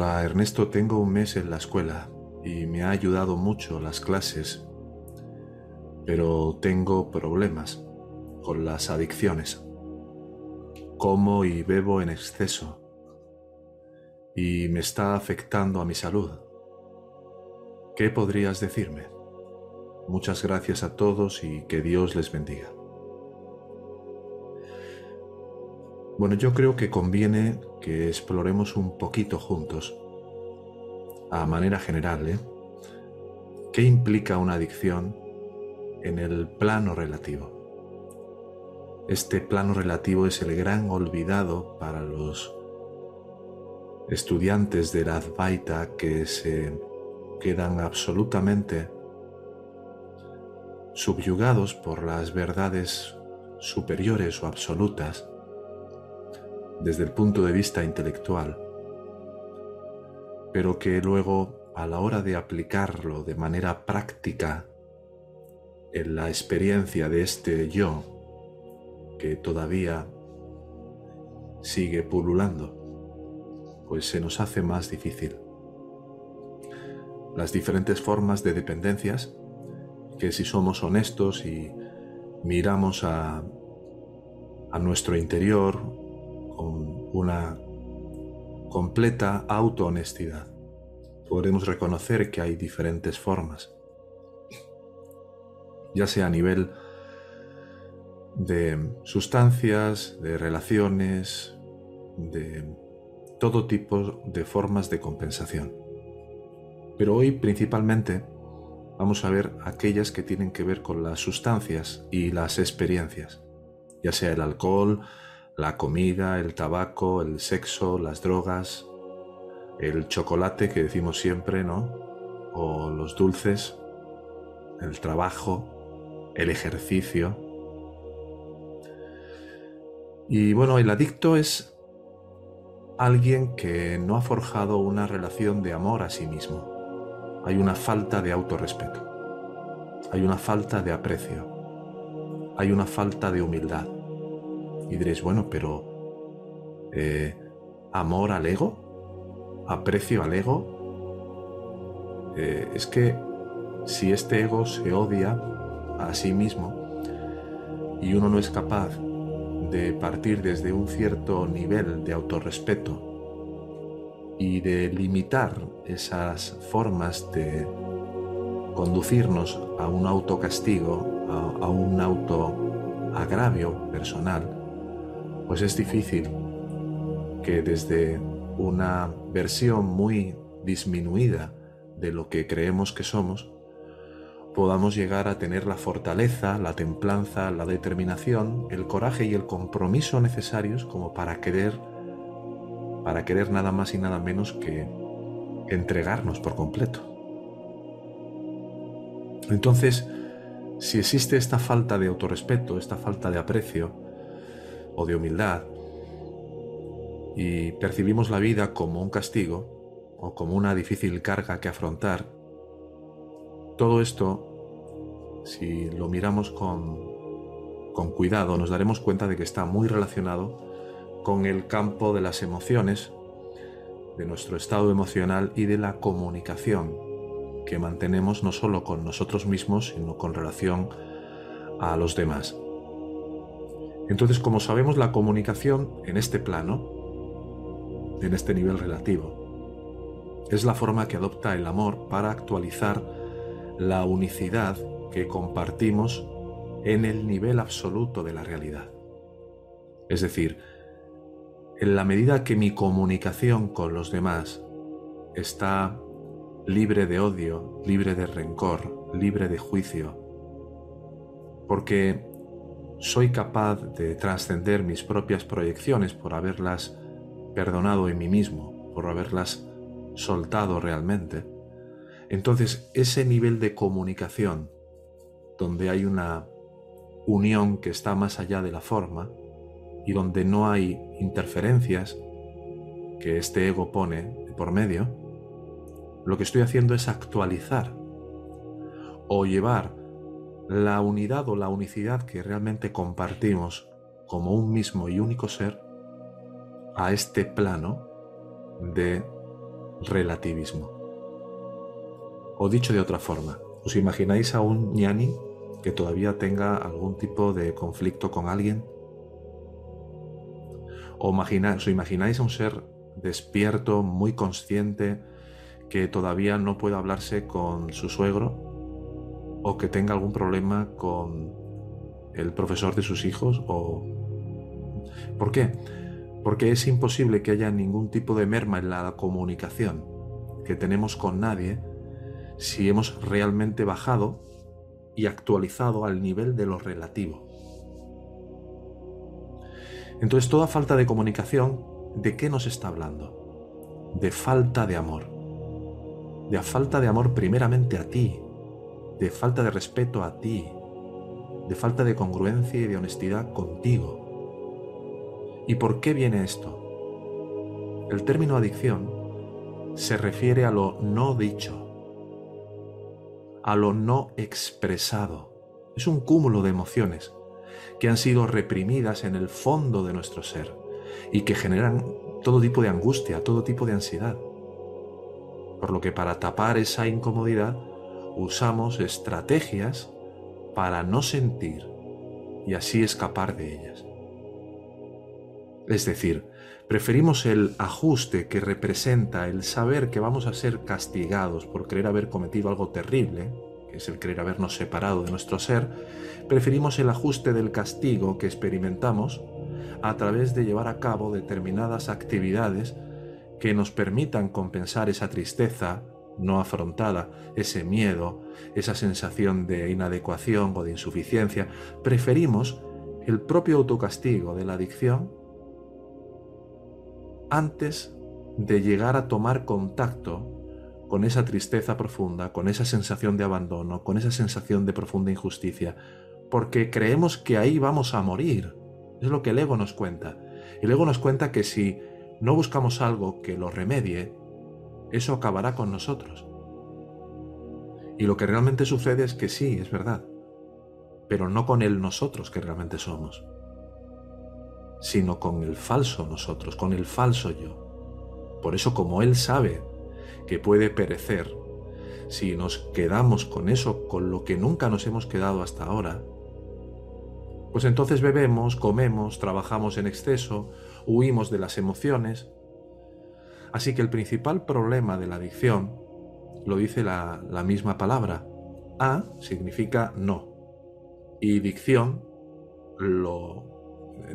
Hola Ernesto, tengo un mes en la escuela y me ha ayudado mucho las clases, pero tengo problemas con las adicciones. Como y bebo en exceso y me está afectando a mi salud. ¿Qué podrías decirme? Muchas gracias a todos y que Dios les bendiga. Bueno, yo creo que conviene que exploremos un poquito juntos, a manera general, ¿eh? ¿Qué implica una adicción en el plano relativo? Este plano relativo es el gran olvidado para los estudiantes de la Advaita que se quedan absolutamente subyugados por las verdades superiores o absolutas desde el punto de vista intelectual, pero que luego a la hora de aplicarlo de manera práctica en la experiencia de este yo que todavía sigue pululando, pues se nos hace más difícil. Las diferentes formas de dependencias, que si somos honestos y miramos a, a nuestro interior, con una completa autohonestidad. Podremos reconocer que hay diferentes formas, ya sea a nivel de sustancias, de relaciones, de todo tipo de formas de compensación. Pero hoy principalmente vamos a ver aquellas que tienen que ver con las sustancias y las experiencias, ya sea el alcohol, la comida, el tabaco, el sexo, las drogas, el chocolate que decimos siempre, ¿no? O los dulces, el trabajo, el ejercicio. Y bueno, el adicto es alguien que no ha forjado una relación de amor a sí mismo. Hay una falta de autorrespeto. Hay una falta de aprecio. Hay una falta de humildad. Y diréis, bueno, pero eh, amor al ego, aprecio al ego, eh, es que si este ego se odia a sí mismo y uno no es capaz de partir desde un cierto nivel de autorrespeto y de limitar esas formas de conducirnos a un autocastigo, a, a un autoagravio personal, pues es difícil que desde una versión muy disminuida de lo que creemos que somos, podamos llegar a tener la fortaleza, la templanza, la determinación, el coraje y el compromiso necesarios como para querer para querer nada más y nada menos que entregarnos por completo. Entonces, si existe esta falta de autorrespeto, esta falta de aprecio, o de humildad y percibimos la vida como un castigo o como una difícil carga que afrontar, todo esto, si lo miramos con, con cuidado, nos daremos cuenta de que está muy relacionado con el campo de las emociones, de nuestro estado emocional y de la comunicación que mantenemos no solo con nosotros mismos, sino con relación a los demás. Entonces, como sabemos, la comunicación en este plano, en este nivel relativo, es la forma que adopta el amor para actualizar la unicidad que compartimos en el nivel absoluto de la realidad. Es decir, en la medida que mi comunicación con los demás está libre de odio, libre de rencor, libre de juicio, porque soy capaz de trascender mis propias proyecciones por haberlas perdonado en mí mismo, por haberlas soltado realmente, entonces ese nivel de comunicación, donde hay una unión que está más allá de la forma y donde no hay interferencias que este ego pone por medio, lo que estoy haciendo es actualizar o llevar la unidad o la unicidad que realmente compartimos como un mismo y único ser a este plano de relativismo. O dicho de otra forma, ¿os imagináis a un ñani que todavía tenga algún tipo de conflicto con alguien? ¿O imagináis, os imagináis a un ser despierto, muy consciente, que todavía no puede hablarse con su suegro? ¿O que tenga algún problema con el profesor de sus hijos? ¿O ¿Por qué? Porque es imposible que haya ningún tipo de merma en la comunicación que tenemos con nadie si hemos realmente bajado y actualizado al nivel de lo relativo. Entonces, toda falta de comunicación, ¿de qué nos está hablando? De falta de amor. De falta de amor primeramente a ti, de falta de respeto a ti, de falta de congruencia y de honestidad contigo. ¿Y por qué viene esto? El término adicción se refiere a lo no dicho, a lo no expresado. Es un cúmulo de emociones que han sido reprimidas en el fondo de nuestro ser y que generan todo tipo de angustia, todo tipo de ansiedad. Por lo que para tapar esa incomodidad usamos estrategias para no sentir y así escapar de ellas. Es decir, preferimos el ajuste que representa el saber que vamos a ser castigados por creer haber cometido algo terrible, que es el creer habernos separado de nuestro ser, preferimos el ajuste del castigo que experimentamos a través de llevar a cabo determinadas actividades que nos permitan compensar esa tristeza no afrontada, ese miedo, esa sensación de inadecuación o de insuficiencia. Preferimos el propio autocastigo de la adicción antes de llegar a tomar contacto con esa tristeza profunda, con esa sensación de abandono, con esa sensación de profunda injusticia, porque creemos que ahí vamos a morir. Es lo que el ego nos cuenta. El ego nos cuenta que si no buscamos algo que lo remedie, eso acabará con nosotros. Y lo que realmente sucede es que sí, es verdad, pero no con el nosotros que realmente somos sino con el falso nosotros, con el falso yo. Por eso como Él sabe que puede perecer, si nos quedamos con eso, con lo que nunca nos hemos quedado hasta ahora, pues entonces bebemos, comemos, trabajamos en exceso, huimos de las emociones. Así que el principal problema de la adicción lo dice la, misma palabra. A significa no. Y dicción lo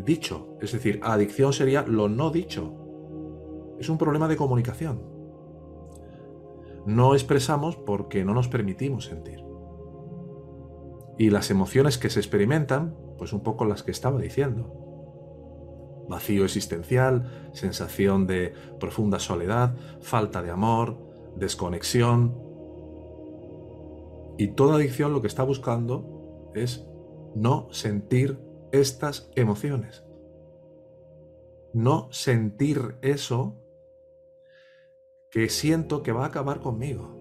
dicho. Es decir, adicción sería lo no dicho. Es un problema de comunicación. No expresamos porque no nos permitimos sentir. Y las emociones que se experimentan, pues un poco las que estaba diciendo. Vacío existencial, sensación de profunda soledad, falta de amor, desconexión. Y toda adicción lo que está buscando es no sentir estas emociones. No sentir eso que siento que va a acabar conmigo.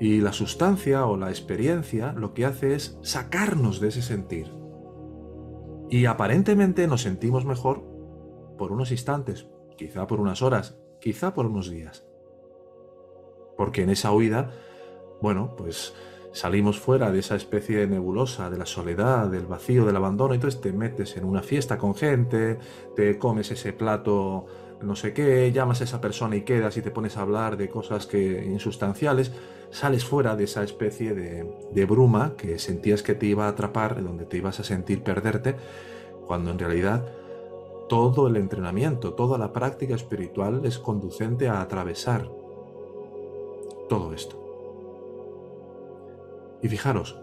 Y la sustancia o la experiencia lo que hace es sacarnos de ese sentir. Y aparentemente nos sentimos mejor por unos instantes, quizá por unas horas, quizá por unos días. Porque en esa huida, bueno, pues salimos fuera de esa especie de nebulosa, de la soledad, del vacío, del abandono, entonces te metes en una fiesta con gente, te comes ese plato no sé qué, llamas a esa persona y quedas y te pones a hablar de cosas que insustanciales, sales fuera de esa especie de, de bruma que sentías que te iba a atrapar, donde te ibas a sentir perderte, cuando en realidad todo el entrenamiento, toda la práctica espiritual es conducente a atravesar todo esto. Y fijaros,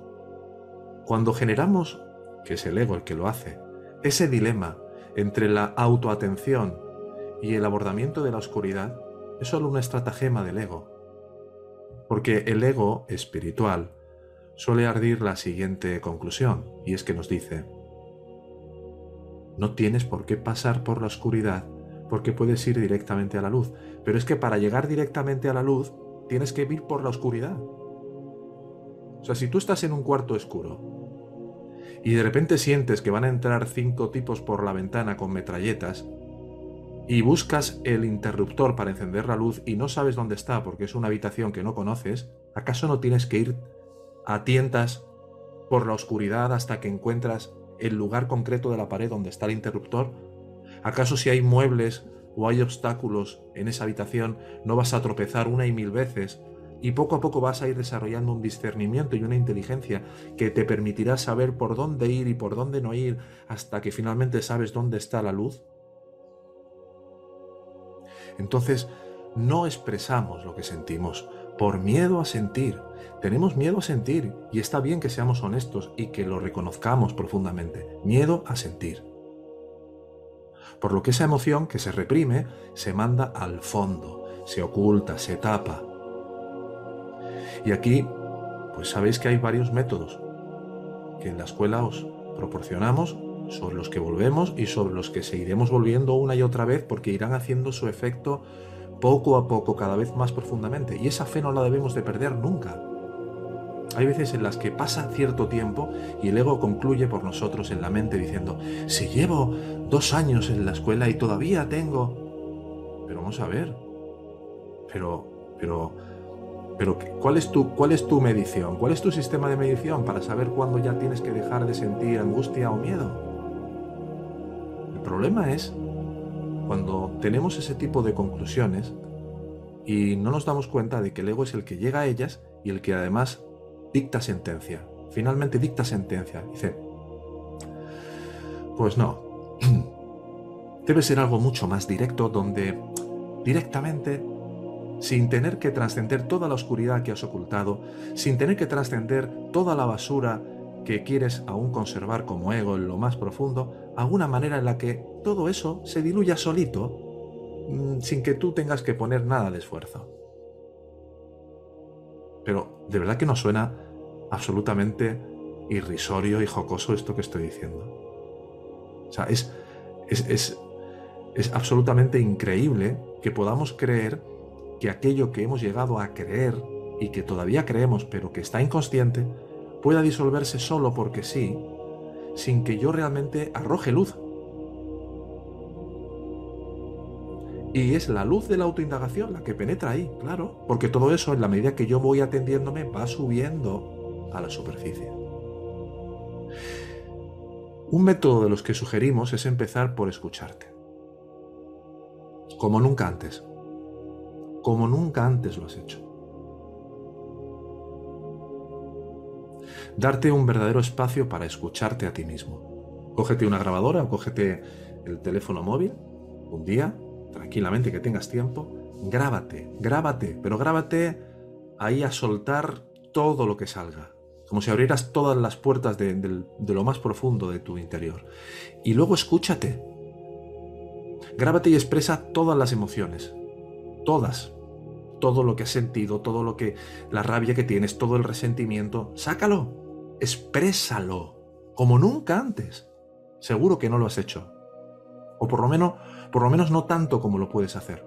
cuando generamos, que es el ego el que lo hace, ese dilema entre la autoatención y el abordamiento de la oscuridad, es solo una estratagema del ego. Porque el ego espiritual suele ardir la siguiente conclusión, y es que nos dice, no tienes por qué pasar por la oscuridad porque puedes ir directamente a la luz, pero es que para llegar directamente a la luz tienes que ir por la oscuridad. O sea, si tú estás en un cuarto oscuro y de repente sientes que van a entrar cinco tipos por la ventana con metralletas, y buscas el interruptor para encender la luz y no sabes dónde está porque es una habitación que no conoces, ¿acaso no tienes que ir a tientas por la oscuridad hasta que encuentras el lugar concreto de la pared donde está el interruptor? ¿Acaso si hay muebles o hay obstáculos en esa habitación no vas a tropezar una y mil veces y poco a poco vas a ir desarrollando un discernimiento y una inteligencia que te permitirá saber por dónde ir y por dónde no ir hasta que finalmente sabes dónde está la luz? Entonces, no expresamos lo que sentimos por miedo a sentir. Tenemos miedo a sentir y está bien que seamos honestos y que lo reconozcamos profundamente. Miedo a sentir. Por lo que esa emoción que se reprime se manda al fondo, se oculta, se tapa. Y aquí, pues sabéis que hay varios métodos que en la escuela os proporcionamos sobre los que volvemos y sobre los que seguiremos volviendo una y otra vez porque irán haciendo su efecto poco a poco, cada vez más profundamente. Y esa fe no la debemos de perder nunca. Hay veces en las que pasa cierto tiempo y el ego concluye por nosotros en la mente diciendo, si llevo dos años en la escuela y todavía tengo... Pero vamos a ver. Pero, pero, pero, ¿cuál es tu, cuál es tu medición? ¿Cuál es tu sistema de medición para saber cuándo ya tienes que dejar de sentir angustia o miedo? Problema es cuando tenemos ese tipo de conclusiones y no nos damos cuenta de que el ego es el que llega a ellas y el que además dicta sentencia. Finalmente dicta sentencia. Dice, pues no, debe ser algo mucho más directo donde directamente, sin tener que trascender toda la oscuridad que has ocultado, sin tener que trascender toda la basura que quieres aún conservar como ego en lo más profundo, alguna manera en la que todo eso se diluya solito mm, sin que tú tengas que poner nada de esfuerzo. Pero de verdad que no suena absolutamente irrisorio y jocoso esto que estoy diciendo. O sea, es, es, es, es absolutamente increíble que podamos creer que aquello que hemos llegado a creer y que todavía creemos pero que está inconsciente, pueda disolverse solo porque sí, sin que yo realmente arroje luz. Y es la luz de la autoindagación la que penetra ahí, claro, porque todo eso en la medida que yo voy atendiéndome va subiendo a la superficie. Un método de los que sugerimos es empezar por escucharte. Como nunca antes. Como nunca antes lo has hecho. Darte un verdadero espacio para escucharte a ti mismo. Cógete una grabadora o cógete el teléfono móvil un día, tranquilamente que tengas tiempo, grábate, grábate, pero grábate ahí a soltar todo lo que salga, como si abrieras todas las puertas de, de lo más profundo de tu interior. Y luego escúchate. Grábate y expresa todas las emociones, todas, todo lo que has sentido, todo lo que la rabia que tienes, todo el resentimiento, sácalo exprésalo como nunca antes. Seguro que no lo has hecho. O por lo menos, por lo menos no tanto como lo puedes hacer.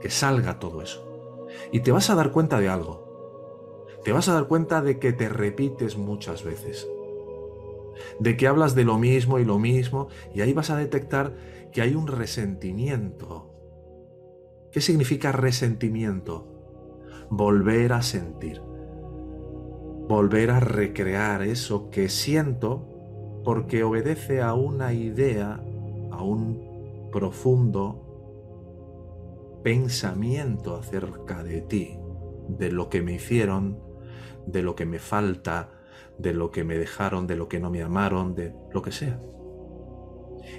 Que salga todo eso. Y te vas a dar cuenta de algo. Te vas a dar cuenta de que te repites muchas veces. De que hablas de lo mismo y lo mismo y ahí vas a detectar que hay un resentimiento. ¿Qué significa resentimiento? Volver a sentir volver a recrear eso que siento porque obedece a una idea, a un profundo pensamiento acerca de ti, de lo que me hicieron, de lo que me falta, de lo que me dejaron, de lo que no me amaron, de lo que sea.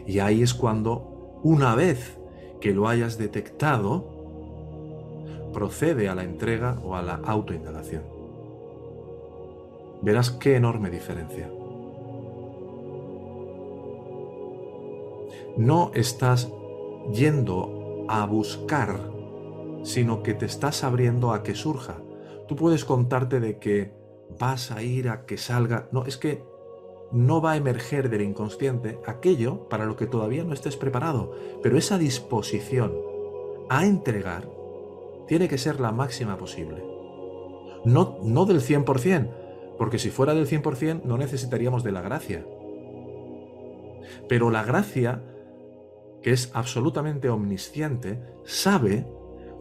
Y ahí es cuando, una vez que lo hayas detectado, procede a la entrega o a la autoindagación verás qué enorme diferencia. No estás yendo a buscar, sino que te estás abriendo a que surja. Tú puedes contarte de que vas a ir a que salga. No, es que no va a emerger del inconsciente aquello para lo que todavía no estés preparado. Pero esa disposición a entregar tiene que ser la máxima posible. No, no del 100%, porque si fuera del 100% no necesitaríamos de la gracia. Pero la gracia que es absolutamente omnisciente, sabe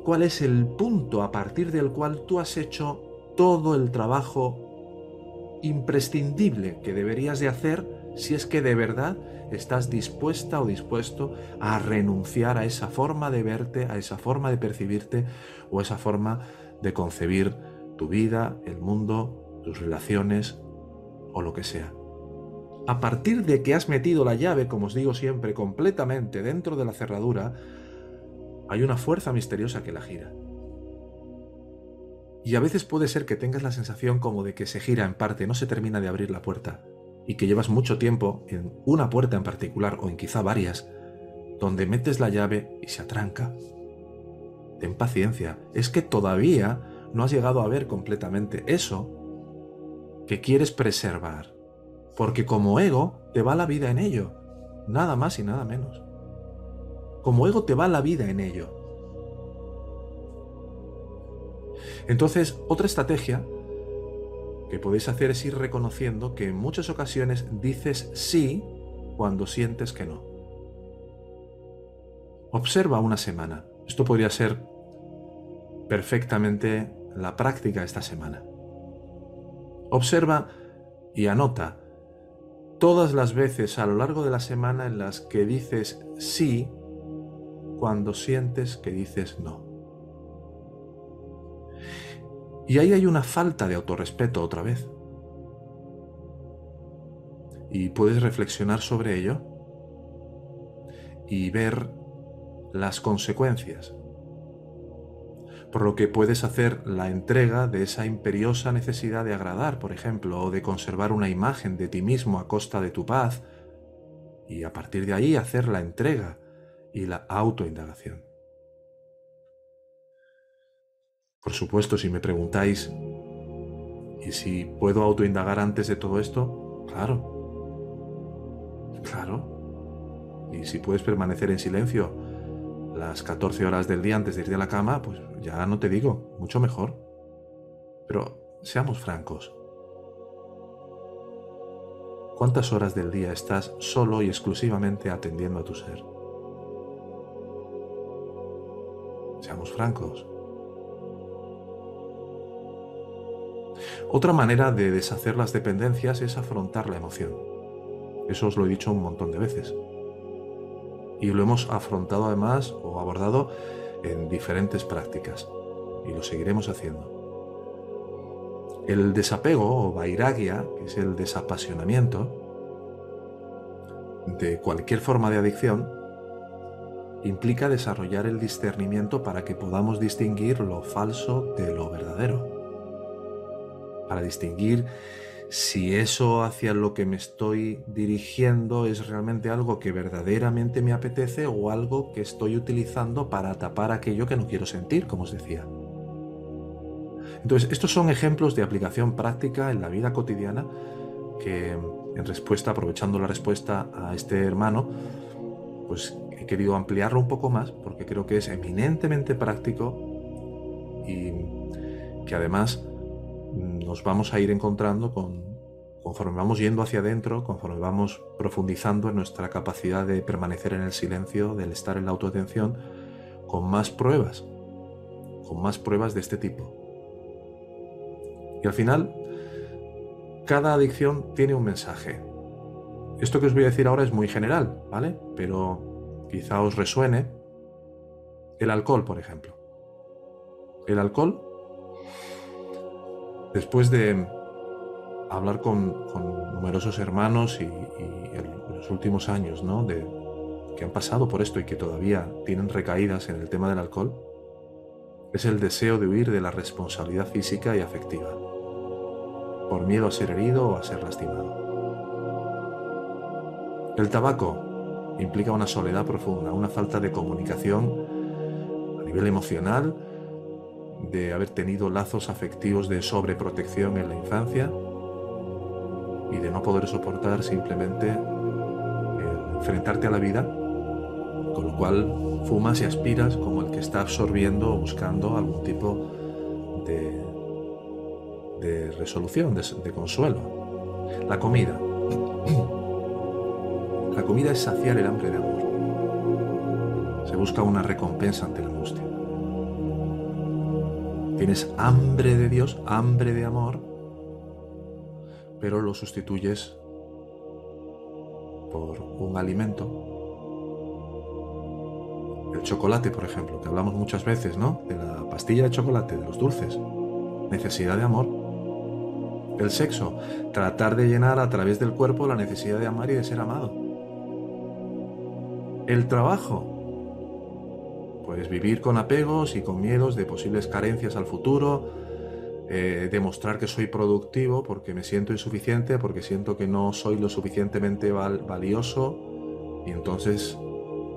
cuál es el punto a partir del cual tú has hecho todo el trabajo imprescindible que deberías de hacer si es que de verdad estás dispuesta o dispuesto a renunciar a esa forma de verte, a esa forma de percibirte o a esa forma de concebir tu vida, el mundo, tus relaciones o lo que sea. A partir de que has metido la llave, como os digo siempre, completamente dentro de la cerradura, hay una fuerza misteriosa que la gira. Y a veces puede ser que tengas la sensación como de que se gira en parte, no se termina de abrir la puerta, y que llevas mucho tiempo en una puerta en particular o en quizá varias, donde metes la llave y se atranca. Ten paciencia, es que todavía no has llegado a ver completamente eso que quieres preservar, porque como ego te va la vida en ello, nada más y nada menos. Como ego te va la vida en ello. Entonces, otra estrategia que podéis hacer es ir reconociendo que en muchas ocasiones dices sí cuando sientes que no. Observa una semana. Esto podría ser perfectamente la práctica esta semana. Observa y anota todas las veces a lo largo de la semana en las que dices sí cuando sientes que dices no. Y ahí hay una falta de autorrespeto otra vez. Y puedes reflexionar sobre ello y ver las consecuencias. Por lo que puedes hacer la entrega de esa imperiosa necesidad de agradar, por ejemplo, o de conservar una imagen de ti mismo a costa de tu paz, y a partir de ahí hacer la entrega y la autoindagación. Por supuesto, si me preguntáis, ¿y si puedo autoindagar antes de todo esto? Claro. Claro. Y si puedes permanecer en silencio las 14 horas del día antes de ir a la cama, pues ya no te digo, mucho mejor. Pero seamos francos. ¿Cuántas horas del día estás solo y exclusivamente atendiendo a tu ser? Seamos francos. Otra manera de deshacer las dependencias es afrontar la emoción. Eso os lo he dicho un montón de veces. Y lo hemos afrontado además o abordado en diferentes prácticas. Y lo seguiremos haciendo. El desapego o vairagia, que es el desapasionamiento de cualquier forma de adicción, implica desarrollar el discernimiento para que podamos distinguir lo falso de lo verdadero para distinguir si eso hacia lo que me estoy dirigiendo es realmente algo que verdaderamente me apetece o algo que estoy utilizando para tapar aquello que no quiero sentir, como os decía. Entonces, estos son ejemplos de aplicación práctica en la vida cotidiana que, en respuesta, aprovechando la respuesta a este hermano, pues he querido ampliarlo un poco más porque creo que es eminentemente práctico y que además nos vamos a ir encontrando con, conforme vamos yendo hacia adentro, conforme vamos profundizando en nuestra capacidad de permanecer en el silencio, del estar en la autoatención, con más pruebas, con más pruebas de este tipo. Y al final, cada adicción tiene un mensaje. Esto que os voy a decir ahora es muy general, ¿vale? Pero quizá os resuene el alcohol, por ejemplo. El alcohol Después de hablar con, numerosos hermanos y, los últimos años, ¿no? De, que han pasado por esto y que todavía tienen recaídas en el tema del alcohol, es el deseo de huir de la responsabilidad física y afectiva, por miedo a ser herido o a ser lastimado. El tabaco implica una soledad profunda, una falta de comunicación a nivel emocional, de haber tenido lazos afectivos de sobreprotección en la infancia y de no poder soportar simplemente enfrentarte a la vida, con lo cual fumas y aspiras como el que está absorbiendo o buscando algún tipo de, de resolución, de, de consuelo. La comida. La comida es saciar el hambre de amor. Se busca una recompensa ante la angustia. Tienes hambre de Dios, hambre de amor, pero lo sustituyes por un alimento. El chocolate, por ejemplo, que hablamos muchas veces, ¿no? De la pastilla de chocolate, de los dulces. Necesidad de amor. El sexo, tratar de llenar a través del cuerpo la necesidad de amar y de ser amado. El trabajo, pues vivir con apegos y con miedos de posibles carencias al futuro, eh, demostrar que soy productivo porque me siento insuficiente, porque siento que no soy lo suficientemente valioso y entonces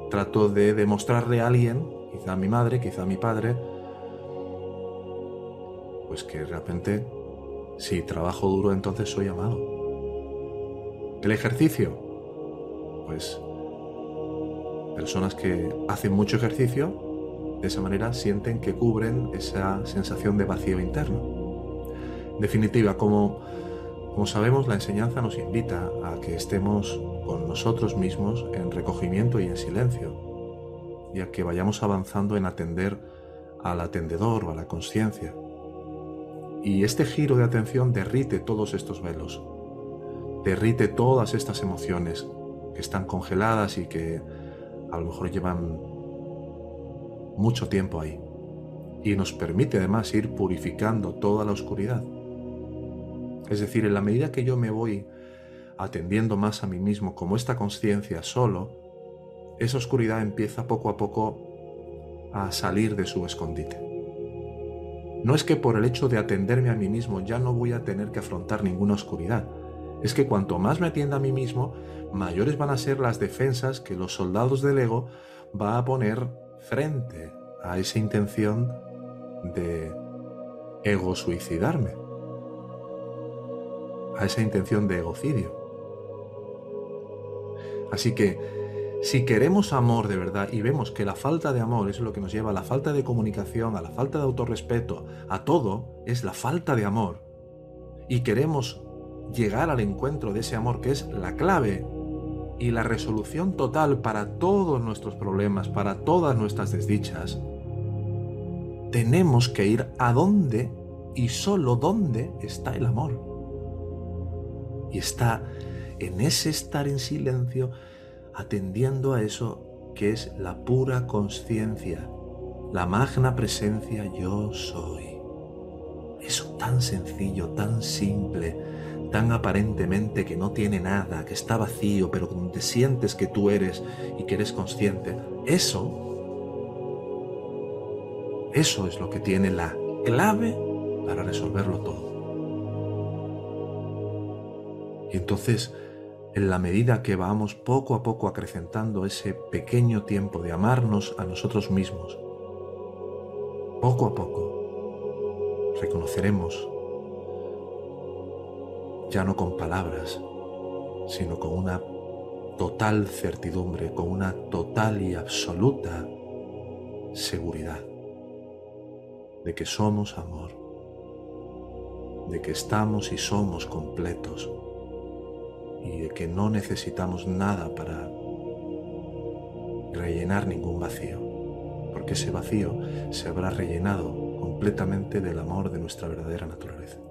trato de demostrarle a alguien, quizá a mi madre, quizá a mi padre, pues que de repente si trabajo duro entonces soy amado. El ejercicio, pues personas que hacen mucho ejercicio de esa manera sienten que cubren esa sensación de vacío interno definitiva, como, como sabemos, la enseñanza nos invita a que estemos con nosotros mismos en recogimiento y en silencio, y a que vayamos avanzando en atender al atendedor o a la conciencia. Y este giro de atención derrite todos estos velos, derrite todas estas emociones que están congeladas y que a lo mejor llevan mucho tiempo ahí. Y nos permite además ir purificando toda la oscuridad. Es decir, en la medida que yo me voy atendiendo más a mí mismo como esta conciencia solo, esa oscuridad empieza poco a poco a salir de su escondite. No es que por el hecho de atenderme a mí mismo ya no voy a tener que afrontar ninguna oscuridad. Es que cuanto más me atienda a mí mismo, mayores van a ser las defensas que los soldados del ego va a poner frente a esa intención de ego suicidarme a esa intención de egocidio. Así que si queremos amor de verdad y vemos que la falta de amor es lo que nos lleva a la falta de comunicación, a la falta de autorrespeto, a todo, es la falta de amor, y queremos llegar al encuentro de ese amor que es la clave y la resolución total para todos nuestros problemas, para todas nuestras desdichas, tenemos que ir a dónde y solo dónde está el amor. Y está en ese estar en silencio atendiendo a eso que es la pura conciencia, la magna presencia yo soy. Eso tan sencillo, tan simple, tan aparentemente que no tiene nada, que está vacío, pero donde sientes que tú eres y que eres consciente, eso, eso es lo que tiene la clave para resolverlo todo. Y entonces, en la medida que vamos poco a poco acrecentando ese pequeño tiempo de amarnos a nosotros mismos, poco a poco reconoceremos, ya no con palabras, sino con una total certidumbre, con una total y absoluta seguridad de que somos amor, de que estamos y somos completos y de que no necesitamos nada para rellenar ningún vacío, porque ese vacío se habrá rellenado completamente del amor de nuestra verdadera naturaleza.